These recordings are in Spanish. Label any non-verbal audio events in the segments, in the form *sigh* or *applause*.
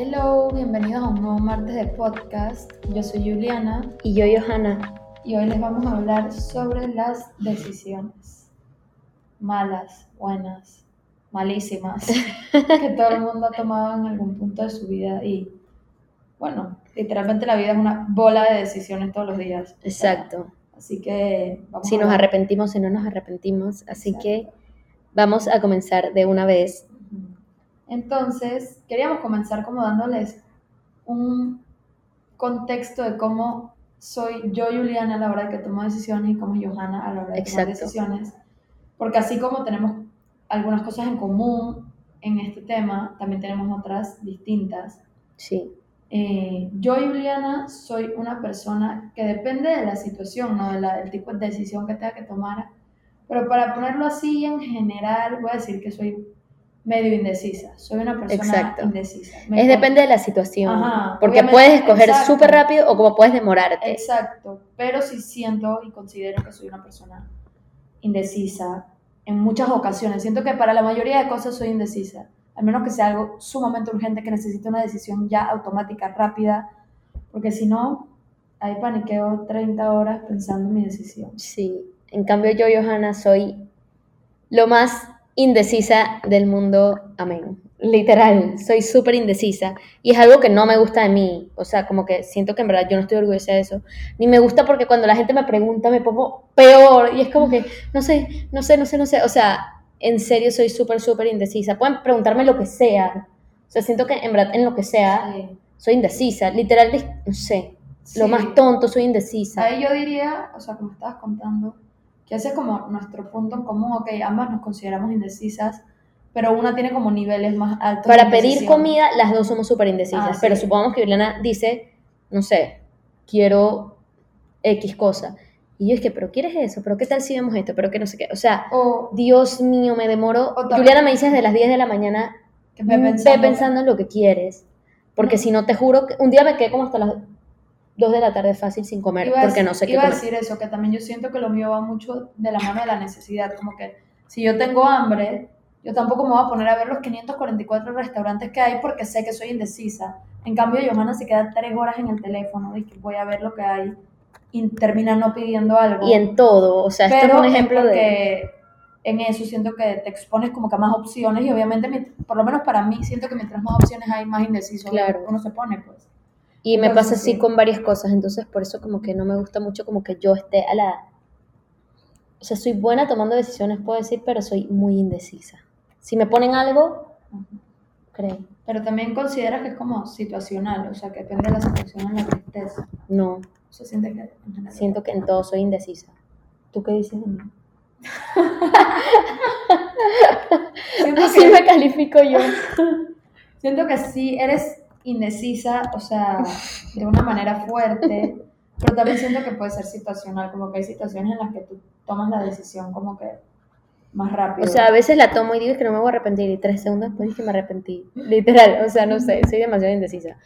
Hello, bienvenidos a un nuevo martes de podcast. Yo soy Juliana Y yo, Johanna. y hoy les vamos a hablar sobre las decisiones. Malas, buenas, malísimas, *laughs* que todo el mundo ha tomado en algún punto de su vida y, bueno, literalmente la vida es una bola de decisiones todos los días. Exacto. Así que vamos Si a nos arrepentimos, si no nos arrepentimos. Así Exacto. que vamos a comenzar de una vez. Entonces, queríamos comenzar como dándoles un contexto de cómo soy yo, Juliana, a la hora de que tomo decisiones y cómo es Johanna a la hora de tomar decisiones. Porque así como tenemos algunas cosas en común en este tema, también tenemos otras distintas. Sí. Eh, yo, Juliana, soy una persona que depende de la situación, ¿no? De la- del tipo de decisión que tenga que tomar. Pero para ponerlo así en general, voy a decir que soy medio indecisa. Soy una persona Exacto. indecisa. Me Es depende de la situación. Ajá, porque puedes escoger súper rápido o como puedes demorarte. Exacto. Pero sí siento y considero que soy una persona indecisa en muchas ocasiones. Siento que para la mayoría de cosas soy indecisa. Al menos que sea algo sumamente urgente que necesite una decisión ya automática, rápida. Porque si no, ahí paniqueo 30 horas pensando en mi decisión. Sí. En cambio, yo, Johanna, soy lo más indecisa del mundo. Amén. Literal, soy súper indecisa. Y es algo que no me gusta de mí. O sea, como que siento que en verdad yo no estoy orgullosa de eso. Ni me gusta porque cuando la gente me pregunta me pongo peor. Y es como que, no sé, no sé, no sé, no sé. O sea, en serio soy súper, súper indecisa. Pueden preguntarme lo que sea. O sea, siento que en verdad en lo que sea Sí. soy indecisa. Literal, no sé. Lo más tonto, soy indecisa. Ahí yo diría, o sea, como estabas contando, que ese es como nuestro punto en común, ok, ambas nos consideramos indecisas, pero una tiene como niveles más altos. Para pedir comida, las dos somos súper indecisas. Ah, sí. Pero supongamos que Juliana dice, no sé, quiero X cosa. Y yo es que, pero ¿quieres eso? ¿Pero qué tal si vemos esto? ¿Pero qué no sé qué? O sea, O Dios mío, me demoro. También- Juliana me dice desde las 10 de la mañana, que ve ve pensando, pensando, en lo que quieres. Porque No. si no, te juro que un día me quedé como hasta las 2 de la tarde fácil sin comer, iba a porque decir- no sé qué Iba a decir eso, que también yo siento que lo mío va mucho de la mano de la necesidad, como que si yo tengo hambre, yo tampoco me voy a poner a ver los 544 restaurantes que hay porque sé que soy indecisa. En cambio, Johanna se queda tres horas en el teléfono y que voy a ver lo que hay y termina no pidiendo algo. Y en todo, o sea, esto pero es un ejemplo de... en eso siento que te expones como que a más opciones y obviamente, por lo menos para mí, siento que mientras más opciones hay, más indeciso Claro. uno se pone, pues. Y me pasa así sí. con varias cosas, entonces por eso como que no me gusta mucho como que yo esté a la... O sea, soy buena tomando decisiones, puedo decir, pero soy muy indecisa. Si me ponen algo, creo. Pero también consideras que es como situacional, o sea, que depende de la situación en la que estés. No, O sea, que en siento que en todo soy indecisa. ¿Tú qué dices de mí? *laughs* Así que, me califico yo. *laughs* siento que sí eres indecisa, o sea, de una manera fuerte, pero también siento que puede ser situacional, como que hay situaciones en las que tú tomas la decisión como que más rápido. O sea, a veces la tomo y digo que no me voy a arrepentir y tres segundos después dije que me arrepentí. Literal, o sea, no sé, soy demasiado indecisa.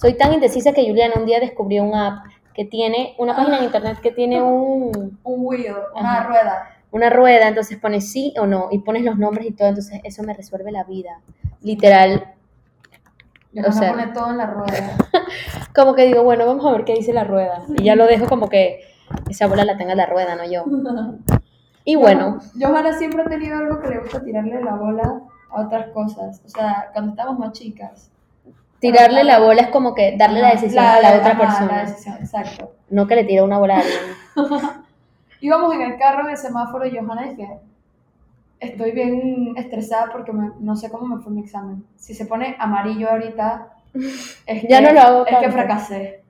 Soy tan indecisa que Juliana un día descubrió una app que tiene, una página en internet que tiene un, un wheel, una Ajá. rueda. una rueda, entonces pones sí o no y pones los nombres y todo, entonces eso me resuelve la vida. Literal, O sea- pone todo en la rueda. *laughs* como que digo, bueno, vamos a ver qué dice la rueda. Y ya lo dejo como que esa bola la tenga la rueda, no yo. *laughs* Y bueno, Johanna siempre ha tenido algo que le gusta tirarle la bola a otras cosas. O sea, cuando estábamos más chicas. tirarle la bola es como que darle la decisión a la otra ajá, La persona, decisión, exacto. no que le tire una bola a alguien. *laughs* Íbamos en el carro en el semáforo y Johanna dije, estoy bien estresada porque me- no sé cómo me fue mi examen. Si se pone amarillo ahorita, es que, Ya no lo hago es que fracasé.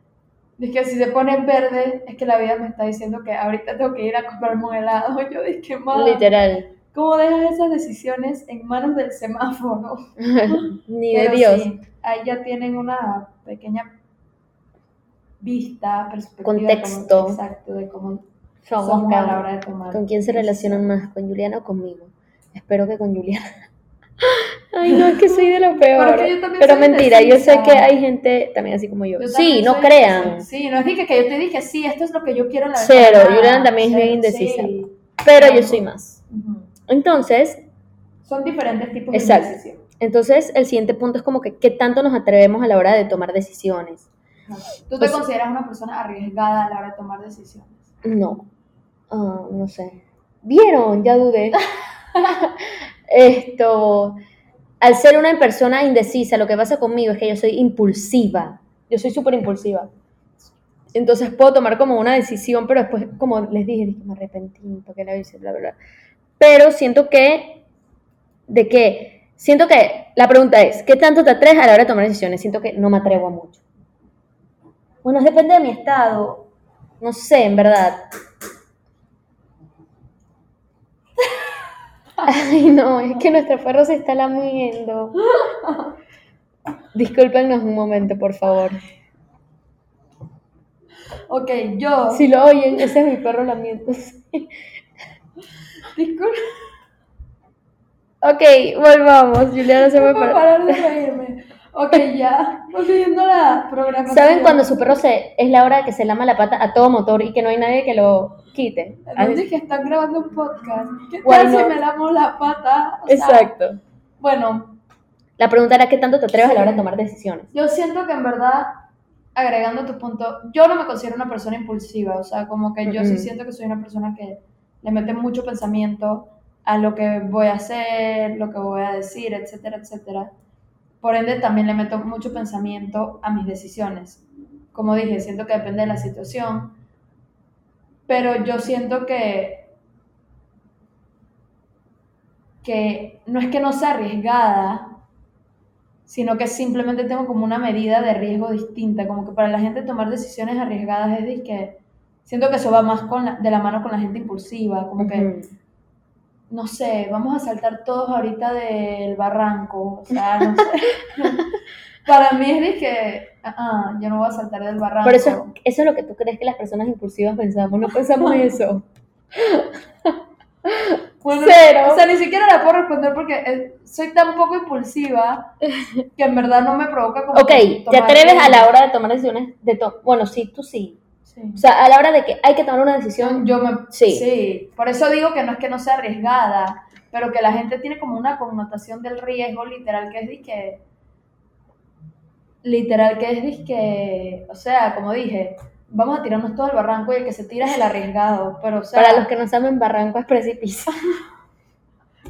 Dije, si se pone verde, es que la vida me está diciendo que ahorita tengo que ir a comprarme un helado. *laughs* Yo dije, mamá, Literal. ¿cómo dejas esas decisiones en manos del semáforo? *laughs* Ni de Pero Dios. sí, ahí ya tienen una pequeña vista, perspectiva. Contexto. exacto, de cómo Somos somos a la hora de tomar. ¿Con quién se relacionan más? ¿Con Juliana o conmigo? Espero que con Juliana. *laughs* Ay, no, es que soy de lo peor. Pero es que mentira, yo sé que hay gente también así como yo. Yo sí, no crean. Sí, no es dije que yo te dije, sí, esto es lo que yo quiero en la Cero. Juliana también es Cero, bien indecisa. sí. Pero yo soy más. Entonces, Son diferentes tipos Exacto. de. Entonces, el siguiente punto es como que qué tanto nos atrevemos a la hora de tomar decisiones. ¿Tú te Pues- consideras una persona arriesgada a la hora de tomar decisiones? No, Ah, no sé. ¿Vieron? Ya dudé. *laughs* *laughs* Esto, al ser una persona indecisa, lo que pasa conmigo es que yo soy impulsiva. Yo soy súper impulsiva. Entonces puedo tomar como una decisión, pero después, como les dije, dije, me arrepentí, porque la hice, bla, bla. Pero siento que, ¿de qué? Siento que, la pregunta es, ¿qué tanto te atreves a la hora de tomar decisiones? Siento que no me atrevo a mucho. Bueno, depende de mi estado. No sé, en verdad. Ay, no, es que nuestro perro se está lamiendo. Discúlpenos un momento, por favor. Ok, yo. Si lo oyen, ese es mi perro lamiéndose. Disculpa, Ok, volvamos. Juliana se puedo para... parar de reírme. Ok, ya. Volviendo a la programación. ¿Saben cuando su perro se es la hora de que se lama la pata a todo motor y que no hay nadie que lo quite? Entonces que están grabando un podcast. ¿Qué tal si me lamo la pata? O sea, Exacto. bueno, La pregunta era qué tanto te atreves a la hora de tomar decisiones. yo siento que en verdad, agregando tu punto, yo no me considero una persona impulsiva. O sea, como que yo sí siento que soy una persona que le mete mucho pensamiento a lo que voy a hacer, lo que voy a decir, etcétera, etcétera. Por ende, también le meto mucho pensamiento a mis decisiones. Como dije, siento que depende de la situación, pero yo siento que, que no es que no sea arriesgada, sino que simplemente tengo como una medida de riesgo distinta, como que para la gente tomar decisiones arriesgadas es de que siento que eso va más con la- de la mano con la gente impulsiva, como que. No sé, vamos a saltar todos ahorita del barranco, o sea, no sé. *laughs* Para mí es de que, ah, ah, yo no voy a saltar del barranco. Por eso, es- eso es lo que tú crees que las personas impulsivas pensamos. No pensamos eso. *laughs* Bueno, Cero. O sea, ni siquiera la puedo responder porque eh, soy tan poco impulsiva que en verdad no me provoca como Ok, te atreves a la hora de tomar decisiones. De to- bueno, sí, tú sí. Sí. O sea, a la hora de que hay que tomar una decisión. Yo me... Sí. Sí. Por eso digo que no es que no sea arriesgada, pero que la gente tiene como una connotación del riesgo literal que es de que... Literal que es de que... O sea, como dije, vamos a tirarnos todo al barranco y el que se tira es el arriesgado. Pero, o sea, Para los que no saben, barranco es precipicio. *laughs*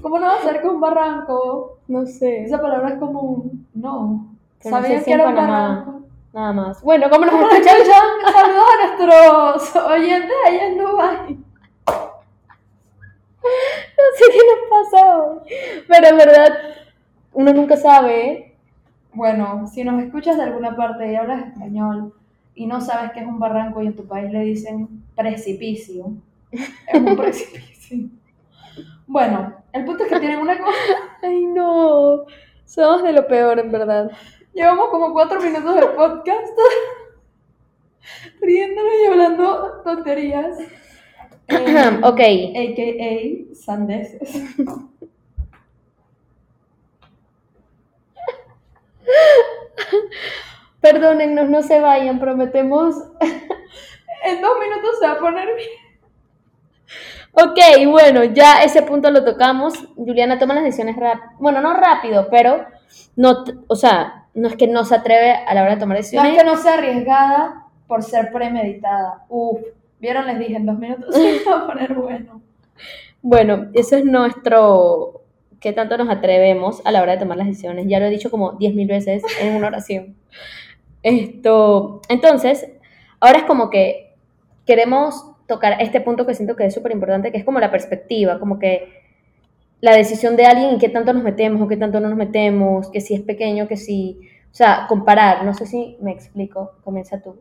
¿cómo no va a ser que un barranco? No sé. Esa palabra es común. No. Pero no sé ¿Sabían si que era un barranco? Nada más. Bueno, ¿cómo nos ¿Cómo escuchan? escuchan? Saludos a nuestros oyentes allá en Dubái. No sé qué nos pasó. Pero en verdad, uno nunca sabe. Bueno, si nos escuchas de alguna parte y hablas español y no sabes qué es un barranco y en tu país le dicen precipicio, es un precipicio. Bueno, el punto es que tienen una cosa. Ay, no. Somos de lo peor, en verdad. Llevamos como cuatro minutos de podcast *laughs* riéndonos y hablando tonterías. Eh, *clears throat* ok. AKA sandeces. *laughs* Perdónennos, no se vayan, prometemos. *laughs* En dos minutos se va a poner bien. Ok, bueno, ya ese punto lo tocamos. Juliana toma las decisiones rápido. Bueno, no rápido, pero no, o sea, no es que no se atreve a la hora de tomar No decisiones. es que no sea arriesgada por ser premeditada. Uf, vieron, les dije, en dos minutos se va a poner bueno. Bueno, eso es nuestro. ¿Qué tanto nos atrevemos a la hora de tomar las decisiones? Ya lo he dicho como 10.000 veces en una oración. *laughs* Esto, entonces, ahora es como que queremos tocar este punto que siento que es súper importante, que es como la perspectiva, como que la decisión de alguien y qué tanto nos metemos o qué tanto no nos metemos, que si es pequeño, que si, o sea, comparar, no sé si me explico, comienza tú.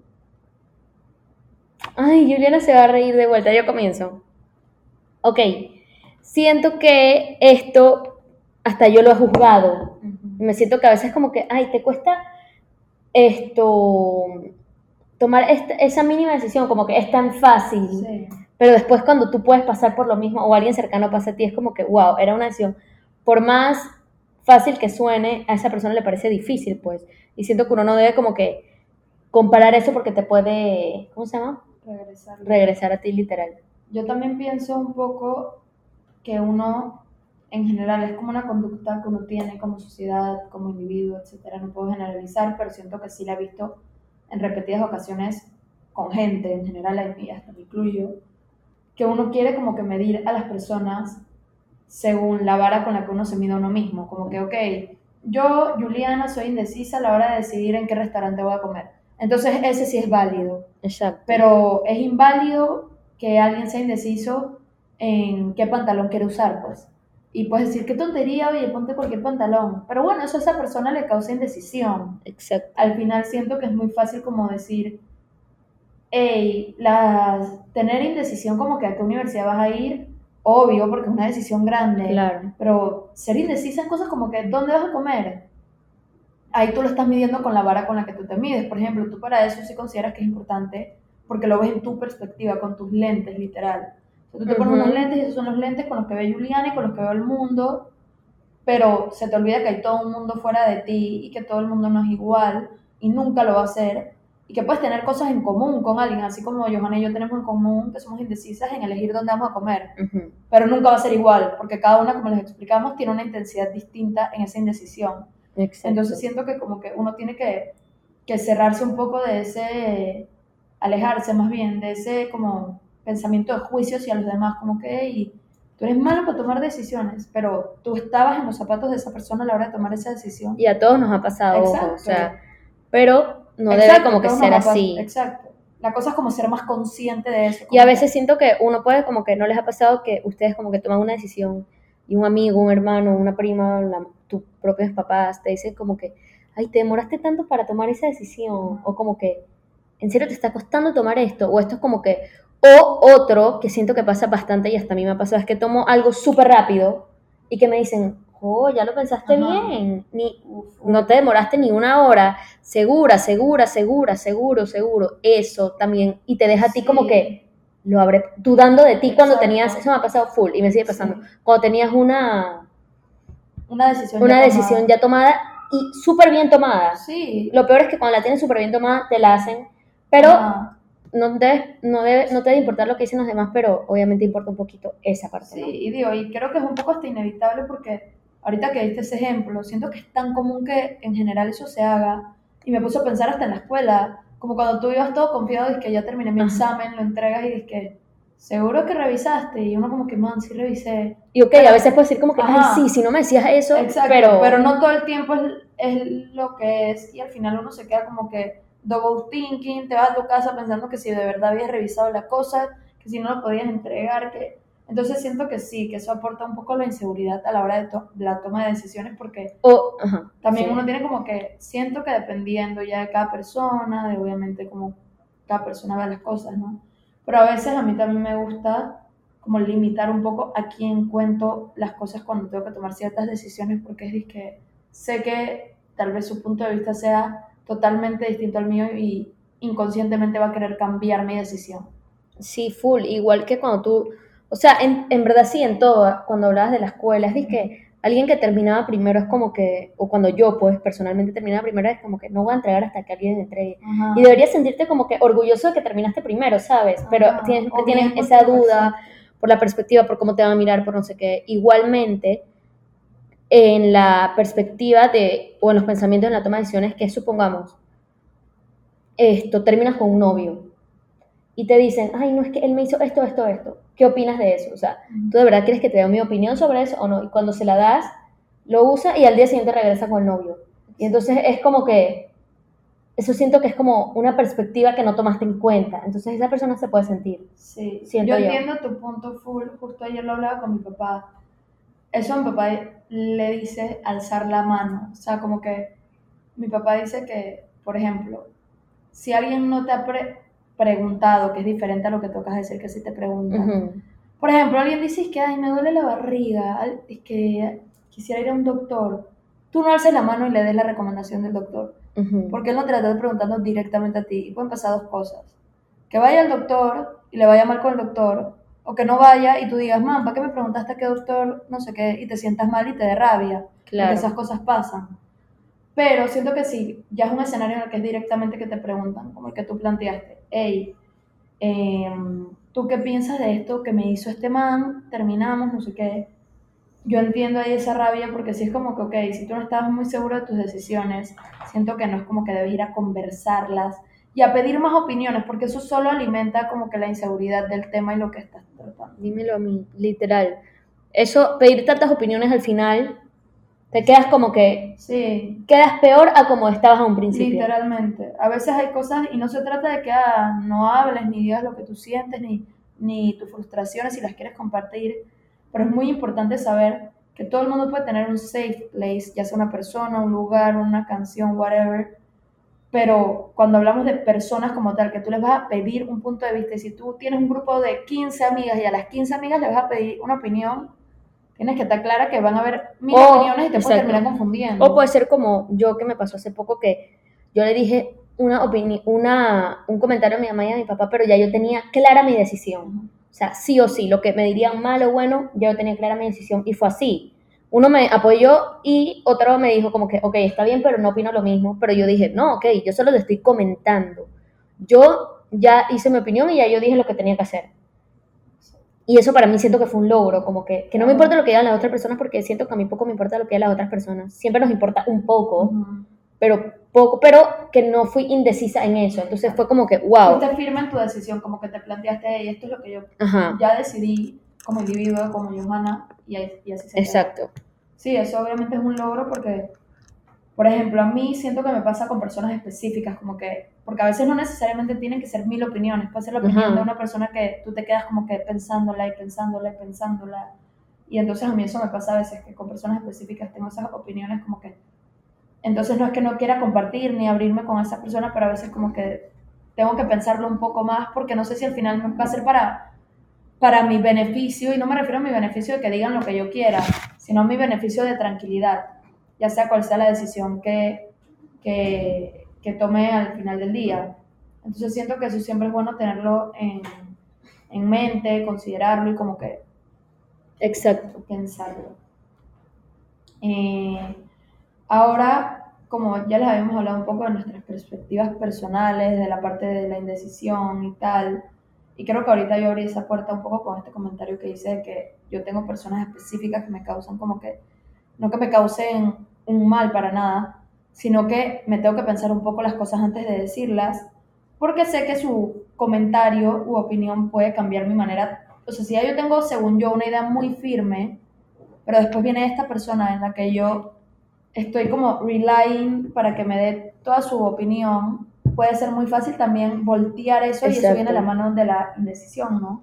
Ay, Juliana se va a reír de vuelta, yo comienzo. Ok, siento que esto hasta yo lo he juzgado. Me siento que a veces como que, ay, te cuesta esto, tomar esta- esa mínima decisión, como que es tan fácil. Sí. Pero después cuando tú puedes pasar por lo mismo o alguien cercano pasa a ti, es como que, wow, era una decisión. Por más fácil que suene, a esa persona le parece difícil, pues. Y siento que uno no debe como que comparar eso porque te puede, ¿cómo se llama? Regresar. Regresar a ti literal. Yo también pienso un poco que uno en general es como una conducta que uno tiene como sociedad, como individuo, etcétera. No puedo generalizar, pero siento que sí la he visto en repetidas ocasiones con gente, en general, hasta me incluyo, que uno quiere como que medir a las personas según la vara con la que uno se mide a uno mismo. Como que, ok, yo, Juliana, soy indecisa a la hora de decidir en qué restaurante voy a comer. Entonces, ese sí es válido. Exacto. Pero es inválido que alguien sea indeciso en qué pantalón quiere usar, pues. Y puedes decir, qué tontería, oye, ponte cualquier pantalón. Pero bueno, eso a esa persona le causa indecisión. Exacto. Al final siento que es muy fácil como decir, hey, las, tener indecisión como que a qué universidad vas a ir, obvio, porque es una decisión grande. Claro. Pero ser indecisa en cosas como que, ¿dónde vas a comer? Ahí tú lo estás midiendo con la vara con la que tú te mides. Por ejemplo, tú para eso sí consideras que es importante porque lo ves en tu perspectiva, con tus lentes, literal. O sea, tú te pones unos lentes y esos son los lentes con los que ve Juliana y con los que ve el mundo, pero se te olvida que hay todo un mundo fuera de ti y que todo el mundo no es igual y nunca lo va a ser y que puedes tener cosas en común con alguien, así como Johanna y yo tenemos en común que somos indecisas en elegir dónde vamos a comer, pero nunca va a ser igual, porque cada una, como les explicamos, tiene una intensidad distinta en esa indecisión. Entonces siento que como que uno tiene que, que cerrarse un poco de ese, alejarse más bien de ese como pensamiento de juicio hacia los demás, como que y tú eres malo para tomar decisiones, pero tú estabas en los zapatos de esa persona a la hora de tomar esa decisión. Y a todos nos ha pasado, o sea, pero no debe como que ser así. Exacto. La cosa es como ser más consciente de eso. Y a veces siento que uno puede como que no les ha pasado que ustedes como que toman una decisión y un amigo, un hermano, una prima, tus propios papás te dicen como que, ay, te demoraste tanto para tomar esa decisión, o como que, ¿en serio te está costando tomar esto? O esto es como que, o otro que siento que pasa bastante y hasta a mí me ha pasado, es que tomo algo súper rápido y que me dicen, oh, ya lo pensaste bien, ni, no te demoraste ni una hora, segura, segura, segura, seguro, seguro, eso también, y te deja a ti como que lo abre, dudando de ti cuando tenías, eso me ha pasado full y me sigue pasando, cuando tenías una, una decisión, una ya, decisión tomada. ya tomada y súper bien tomada. Sí. Lo peor es que cuando la tienes súper bien tomada, te la hacen, pero no, debe, no, debe, no te debe importar lo que dicen los demás, pero obviamente importa un poquito esa parte. Sí, y digo, y creo que es un poco hasta inevitable porque ahorita que diste ese ejemplo, siento que es tan común que en general eso se haga. Y me puse a pensar hasta en la escuela, como cuando tú ibas todo confiado y que ya terminé mi examen, lo entregas y dices que seguro que revisaste. Y uno como que, man, sí revisé. Y ok, a veces puedes decir como que, ay, sí, si no me decías eso, Exacto, pero... Pero no todo el tiempo es, es lo que es y al final uno se queda como que double thinking, te vas a tu casa pensando que si de verdad habías revisado la cosa, que si no lo podías entregar, que entonces siento que sí, que eso aporta un poco la inseguridad a la hora de, la toma de decisiones porque también uno tiene como que, siento que dependiendo ya de cada persona, de obviamente como cada persona ve las cosas, ¿no? Pero a veces a mí también me gusta como limitar un poco a quién cuento las cosas cuando tengo que tomar ciertas decisiones porque es que sé que tal vez su punto de vista sea totalmente distinto al mío y inconscientemente va a querer cambiar mi decisión. Sí, full, igual que cuando tú o sea, en, en verdad sí, en todo, cuando hablabas de la escuela, es que alguien que terminaba primero es como que, o cuando yo pues personalmente terminaba primero es como que no voy a entregar hasta que alguien entregue. Y deberías sentirte como que orgulloso de que terminaste primero, ¿sabes? Pero tienes, tienes esa duda por la perspectiva, por cómo te van a mirar, por no sé qué. Igualmente, en la perspectiva de, o en los pensamientos en la toma de decisiones, que supongamos, esto, terminas con un novio y te dicen, ay, no es que él me hizo esto, esto, esto. ¿Qué opinas de eso? O sea, ¿tú de verdad quieres que te dé mi opinión sobre eso o no? Y cuando se la das, lo usa y al día siguiente regresa con el novio. Y entonces es como que, eso siento que es como una perspectiva que no tomaste en cuenta. Entonces esa persona se puede sentir. Sí, yo entiendo tu punto full. Justo ayer lo hablaba con mi papá. Eso a mi papá le dice alzar la mano. O sea, como que mi papá dice que, por ejemplo, si alguien no te, apre preguntado, que es diferente a lo que tocas decir que si te preguntan. Por ejemplo, alguien dice que, ay, me duele la barriga, es que quisiera ir a un doctor. Tú no alces la mano y le des la recomendación del doctor, porque él no te la está preguntando directamente a ti. Y pueden pasar dos cosas. Que vaya al doctor y le vaya mal con el doctor, o que no vaya y tú digas, mam, ¿para qué me preguntaste a qué doctor? No sé qué, y te sientas mal y te dé rabia. Claro. esas cosas pasan. Pero siento que sí, ya es un escenario en el que es directamente que te preguntan, como el que tú planteaste. Hey, em, ¿tú qué piensas de esto que me hizo este man? Terminamos, no sé qué. yo entiendo ahí esa rabia porque si es como que, ok, si tú no estabas muy seguro de tus decisiones, siento que no es como que debes ir a conversarlas y a pedir más opiniones, porque eso solo alimenta como que la inseguridad del tema y lo que estás tratando. Dímelo a mí, literal. Eso, pedir tantas opiniones al final, te quedas como que... Sí. Quedas peor a como estabas a un principio. Literalmente. A veces hay cosas, y no se trata de que ah, no hables ni digas lo que tú sientes, ni, ni tus frustraciones si las quieres compartir, pero es muy importante saber que todo el mundo puede tener un safe place, ya sea una persona, un lugar, una canción, whatever, pero cuando hablamos de personas como tal, que tú les vas a pedir un punto de vista, y si tú tienes un grupo de 15 amigas y a las 15 amigas les vas a pedir una opinión, tienes que estar clara que van a haber mil O- opiniones y te puedes terminar confundiendo. O puede ser como yo que me pasó hace poco que yo le dije una una, un comentario a mi mamá y a mi papá, pero ya yo tenía clara mi decisión. O sea, sí o sí, lo que me dirían mal o bueno, ya yo tenía clara mi decisión y fue así. Uno me apoyó y otro me dijo como que, ok, está bien, pero no opino lo mismo. Pero yo dije, no, ok, yo solo le estoy comentando. Yo ya hice mi opinión y ya yo dije lo que tenía que hacer. Y eso para mí siento que fue un logro, como que, que no me importa lo que digan las otras personas porque siento que a mí poco me importa lo que digan las otras personas. Siempre nos importa un poco, pero poco, pero que no fui indecisa en eso. Entonces fue como que, wow. Fuiste firme en tu decisión, como que te planteaste, y esto es lo que yo Ajá, ya decidí como individuo, como Johanna, y, y así se queda. exacto. Sí, eso obviamente es un logro porque, por ejemplo, a mí siento que me pasa con personas específicas, como que, porque a veces no necesariamente tienen que ser mil opiniones, puede ser la opinión Ajá. de una persona que tú te quedas como que pensándola y pensándola y pensándola. Y entonces a mí eso me pasa a veces, que con personas específicas tengo esas opiniones como que, entonces no es que no quiera compartir ni abrirme con esa persona, pero a veces como que tengo que pensarlo un poco más porque no sé si al final va a ser para, para mi beneficio, y no me refiero a mi beneficio de que digan lo que yo quiera, sino a mi beneficio de tranquilidad, ya sea cual sea la decisión que, que, que tome al final del día. Entonces siento que eso siempre es bueno tenerlo en, en mente, considerarlo y como que Exacto. pensarlo. Eh, ahora, como ya les habíamos hablado un poco de nuestras perspectivas personales, de la parte de la indecisión y tal, y creo que ahorita yo abrí esa puerta un poco con este comentario que hice de que yo tengo personas específicas que me causan como que, no que me causen un mal para nada, sino que me tengo que pensar un poco las cosas antes de decirlas, porque sé que su comentario u opinión puede cambiar mi manera. O sea, si ya yo tengo, según yo, una idea muy firme, pero después viene esta persona en la que yo estoy como relying para que me dé toda su opinión, puede ser muy fácil también voltear eso y eso Exacto. viene de la mano de la indecisión, ¿no?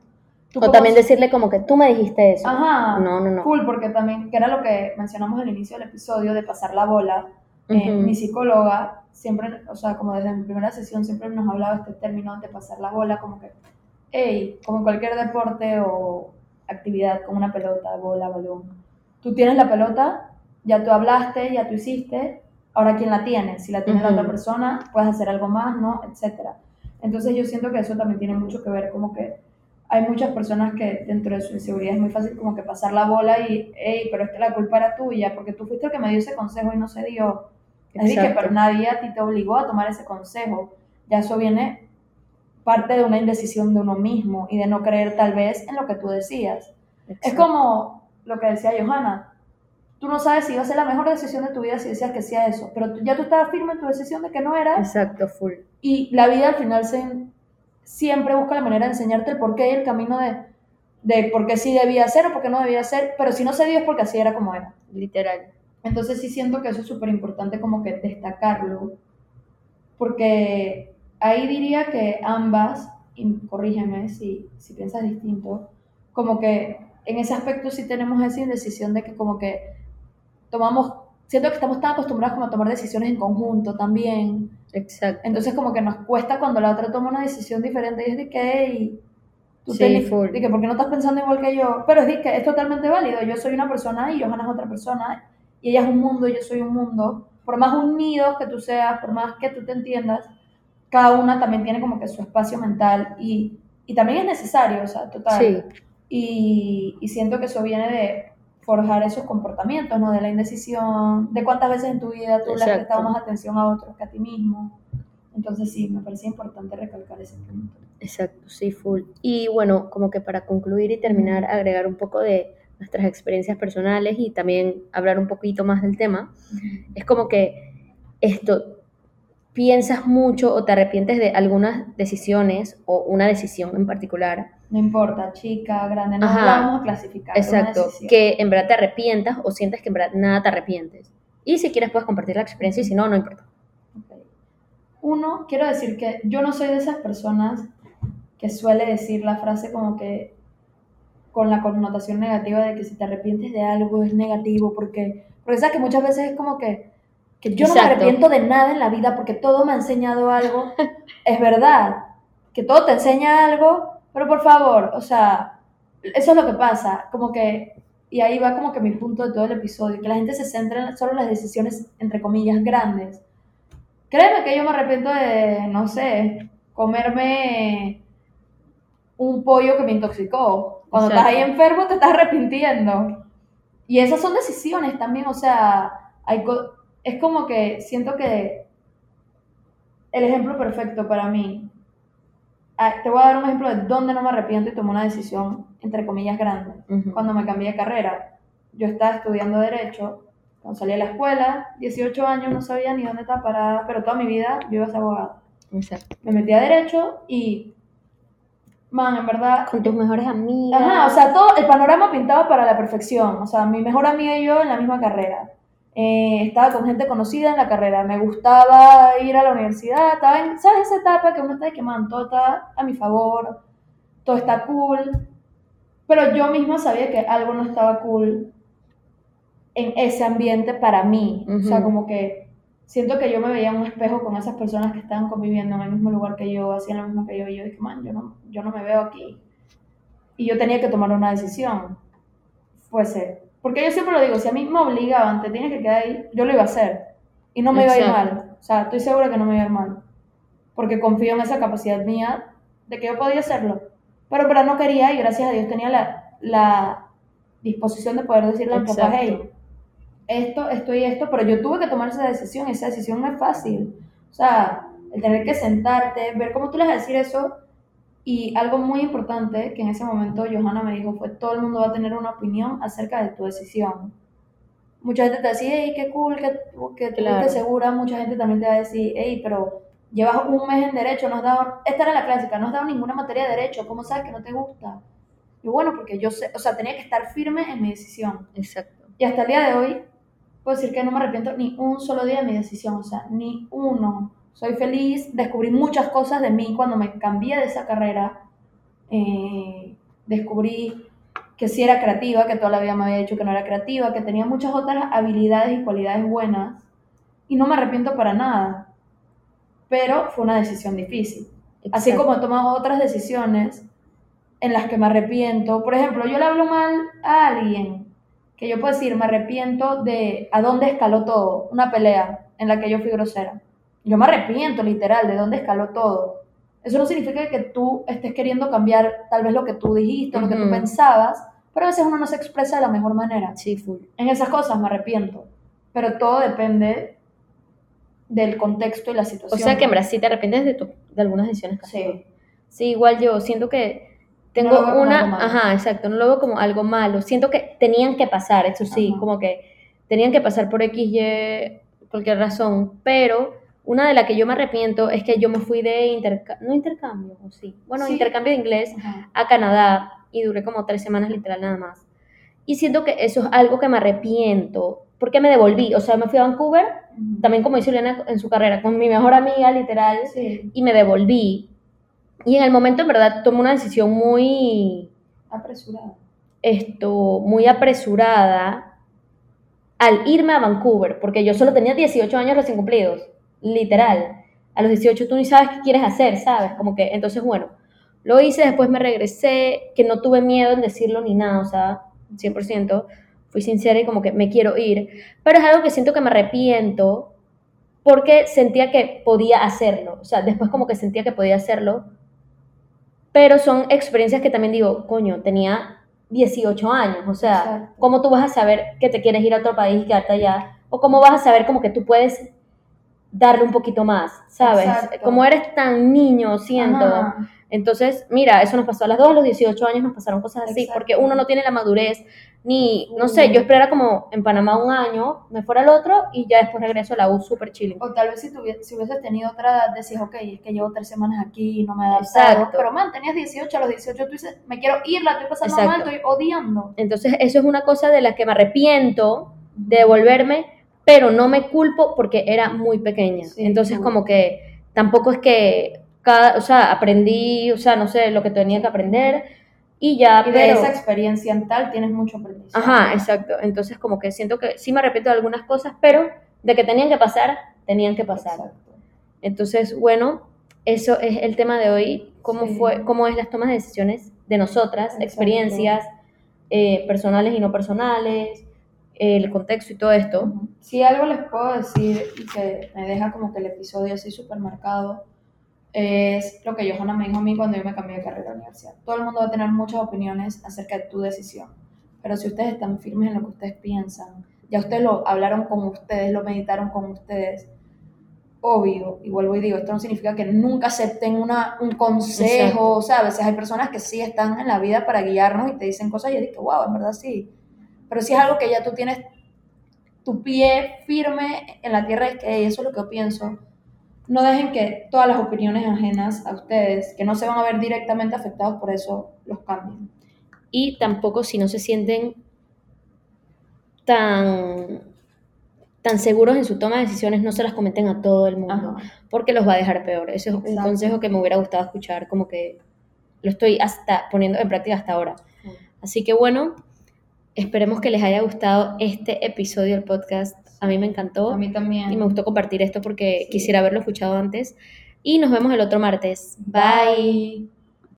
O como- también decirle como que tú me dijiste eso. Ajá. No, no, no. Cool, porque también, que era lo que mencionamos al inicio del episodio, de pasar la bola. Eh, Ujú. mi psicóloga siempre, o sea, como desde mi primera sesión, siempre nos hablaba este término de pasar la bola, como que, hey, como cualquier deporte o actividad, como una pelota, bola, balón. Tú tienes la pelota, ya tú hablaste, ya tú hiciste, ahora quién la tiene, si la tiene la Ujú. otra persona, puedes hacer algo más, ¿no? Etcétera. Entonces yo siento que eso también tiene mucho que ver, como que hay muchas personas que dentro de su inseguridad es muy fácil como que pasar la bola y, hey, pero es que la culpa era tuya, porque tú fuiste el que me dio ese consejo y no se dio. Es decir, que pero nadie a ti te obligó a tomar ese consejo. Ya eso viene parte de una indecisión de uno mismo y de no creer tal vez en lo que tú decías. Es Exacto. como lo que decía Johanna. Tú no sabes si iba a ser la mejor decisión de tu vida si decías que sí a eso, pero tú- ya tú estabas firme en tu decisión de que no era Exacto, full. y la vida al final se, siempre busca la manera de enseñarte el porqué y el camino de, de por qué sí debía ser o por qué no debía ser, pero si no se dio es porque así era como era. Literal. Entonces sí siento que eso es súper importante como que destacarlo, porque ahí diría que ambas, y corrígeme si, si piensas distinto, como que en ese aspecto sí tenemos esa indecisión de que como que tomamos, siento que estamos tan acostumbrados como a tomar decisiones en conjunto también, Exacto. entonces como que nos cuesta cuando la otra toma una decisión diferente y es de que, hey, tú Sí, te- full. de que porque no estás pensando igual que yo, pero es de que es totalmente válido, yo soy una persona y Johanna es otra persona y ella es un mundo y yo soy un mundo, por más unidos que tú seas, por más que tú te entiendas, cada una también tiene como que su espacio mental y, y también es necesario, o sea, total. Sí, Y, y siento que eso viene de forjar esos comportamientos, ¿no? De la indecisión, de cuántas veces en tu vida tú le has prestado más atención a otros que a ti mismo. Entonces sí, me parece importante recalcar ese punto. exacto, sí, full. Y bueno, como que para concluir y terminar, agregar un poco de nuestras experiencias personales y también hablar un poquito más del tema, es como que esto, piensas mucho o te arrepientes de algunas decisiones o una decisión en particular. No importa, chica, grande, no vamos a clasificar. una Exacto, decisión. que en verdad te arrepientas o sientes que en verdad nada te arrepientes. Y si quieres puedes compartir la experiencia y si no, no importa. Ok. Uno, quiero decir que yo no soy de esas personas que suele decir la frase como que con la connotación negativa de que si te arrepientes de algo es negativo, porque, porque sabes que muchas veces es como que, que yo no me arrepiento de nada en la vida porque todo me ha enseñado algo. *laughs* es verdad, que todo te enseña algo, pero por favor, o sea, eso es lo que pasa, como que, y ahí va como que mi punto de todo el episodio, que la gente se centra en solo en las decisiones, entre comillas, grandes. Créeme que yo me arrepiento de, no sé, comerme un pollo que me intoxicó. Cuando Exacto. estás ahí enfermo te estás arrepintiendo. Y esas son decisiones también, o sea, hay co- es como que siento que el ejemplo perfecto para mí, ah, te voy a dar un ejemplo de dónde no me arrepiento y tomé una decisión, entre comillas, grande Ujú. cuando me cambié de carrera. Yo estaba estudiando Derecho, cuando salí de la escuela, 18 años, no sabía ni dónde estaba parada, pero toda mi vida yo iba a ser abogada. Exacto. Me metí a Derecho y, man, en verdad, Con tus mejores amigas. ajá, o sea, todo el panorama pintaba para la perfección. O sea, mi mejor amiga y yo en la misma carrera. Eh, estaba con gente conocida en la carrera, me gustaba ir a la universidad, estaba en, ¿sabes esa etapa que uno está de que, man, todo está a mi favor, todo está cool? Pero yo misma sabía que algo no estaba cool en ese ambiente para mí. O sea, como que siento que yo me veía en un espejo con esas personas que estaban conviviendo en el mismo lugar que yo, hacían lo mismo que yo, y yo dije, man, yo no, yo no me veo aquí. Y yo tenía que tomar una decisión. Fuese. Porque yo siempre lo digo, si a mí me obligaban, te tienes que quedar ahí, yo lo iba a hacer. Y no me iba a ir Exacto. mal. O sea, estoy segura que no me iba a ir mal. Porque confío en esa capacidad mía de que yo podía hacerlo. Pero pero no quería y gracias a Dios tenía la, la disposición de poder decirle a mi papá, Exacto. hey, esto, esto y esto, pero yo tuve que tomar esa decisión, esa decisión no es fácil. O sea, el tener que sentarte, ver cómo tú le vas a decir eso. Y algo muy importante que en ese momento Johanna me dijo fue, todo el mundo va a tener una opinión acerca de tu decisión. Mucha gente te decía, hey, qué cool, que, que tú Claro. segura. Mucha gente también te va a decir, hey, pero llevas un mes en Derecho, no has dado, esta era la clásica, no has dado ninguna materia de Derecho, ¿cómo sabes que no te gusta? Y bueno, porque yo sé, o sea, tenía que estar firme en mi decisión. Exacto. Y hasta el día de hoy, puedo decir que no me arrepiento ni un solo día de mi decisión, o sea, ni uno. Soy feliz, descubrí muchas cosas de mí cuando me cambié de esa carrera. Eh, descubrí que sí era creativa, que toda la vida me había dicho que no era creativa, que tenía muchas otras habilidades y cualidades buenas. Y no me arrepiento para nada. Pero fue una decisión difícil. Así como he tomado otras decisiones en las que me arrepiento. Por ejemplo, yo le hablo mal a alguien que yo puedo decir, me arrepiento de a dónde escaló todo, una pelea en la que yo fui grosera. Yo me arrepiento literal de dónde escaló todo. Eso no significa que tú estés queriendo cambiar tal vez lo que tú dijiste, o lo que tú pensabas, pero a veces uno no se expresa de la mejor manera. Sí, full. En esas cosas me arrepiento, pero todo depende del contexto y la O situación. sea que en verdad sí te arrepientes de, tu- de algunas decisiones que. Sí. Sí, igual yo siento que tengo No como una, ajá, exacto, no lo veo como algo malo. Siento que tenían que pasar, eso sí, Ajá. como que tenían que pasar por X, Y, cualquier razón, pero una de las que yo me arrepiento es que yo me fui de intercambio, no intercambio, o sí, bueno, Sí. intercambio de inglés Ajá. a Canadá y duré como tres semanas literal nada más. Y siento que eso es algo que me arrepiento, porque me devolví, o sea, me fui a Vancouver, Ujú. también como hizo Elena en su carrera, con mi mejor amiga literal, Sí, y me devolví. Y en el momento, en verdad, tomé una decisión muy, apresurada. esto, muy apresurada al irme a Vancouver, porque yo solo tenía 18 años recién cumplidos, literal. A los 18 tú ni sabes qué quieres hacer, ¿sabes? Como que, entonces, bueno, lo hice, después me regresé, que no tuve miedo en decirlo ni nada, o sea, 100%, fui sincera y como que me quiero ir, pero es algo que siento que me arrepiento porque sentía que podía hacerlo, o sea, después como que sentía que podía hacerlo, pero son experiencias que también digo, coño, tenía 18 años, o sea, Exacto. ¿cómo tú vas a saber que te quieres ir a otro país y quedarte allá? O cómo vas a saber como que tú puedes darle un poquito más, ¿sabes? Exacto. Como eres tan niño, siento. Ajá. Entonces, mira, eso nos pasó a las dos, a los 18 años nos pasaron cosas así, Exacto. porque uno no tiene la madurez, ni, no sé, yo esperara como en Panamá un año, me fuera al otro y ya después regreso a la U súper chilling. O tal vez si, tuvi- si hubieses tenido otra edad, decías, ok, es que llevo tres semanas aquí y no me he adaptado. Exacto. Pero man, tenías 18, a los 18 tú dices, me quiero ir, la estoy pasando Exacto. mal, estoy odiando. Entonces, eso es una cosa de la que me arrepiento de devolverme, pero no me culpo porque era muy pequeña. Sí, Entonces, como que tampoco es que cada, o sea, aprendí, o sea, no sé, lo que tenía que aprender y ya, Y de pero... esa experiencia en tal tienes mucho aprendizaje. Ajá, exacto. Entonces, como que siento que sí me arrepiento de algunas cosas, pero de que tenían que pasar, tenían que pasar. Exacto. Entonces, bueno, eso es el tema de hoy. ¿Cómo Sí. fue, cómo es las tomas de decisiones de nosotras, Exacto. experiencias eh, personales y no personales, el contexto y todo esto? Si algo les puedo decir y que me deja como que el episodio así súper marcado, es lo que Johanna me dijo a mí cuando yo me cambié de carrera a la universidad. Todo el mundo va a tener muchas opiniones acerca de tu decisión, pero si ustedes están firmes en lo que ustedes piensan, ya ustedes lo hablaron con ustedes, lo meditaron con ustedes, obvio, y vuelvo y digo, esto no significa que nunca acepten una, un consejo, Exacto. o sea, a veces hay personas que sí están en la vida para guiarnos y te dicen cosas y yo digo, wow, en verdad sí, pero si es algo que ya tú tienes tu pie firme en la tierra, es que "Ey, eso es lo que yo pienso, no dejen que todas las opiniones ajenas a ustedes, que no se van a ver directamente afectados por eso, los cambien. Y tampoco si no se sienten tan, tan seguros en su toma de decisiones, no se las comenten a todo el mundo. Ajá. porque los va a dejar peor. Ese es un consejo que me hubiera gustado escuchar, como que lo estoy hasta poniendo en práctica hasta ahora. Así que bueno, esperemos que les haya gustado este episodio del podcast. A mí me encantó A mí también. y me gustó compartir esto porque Sí. quisiera haberlo escuchado antes. Y nos vemos el otro martes. Bye. Bye.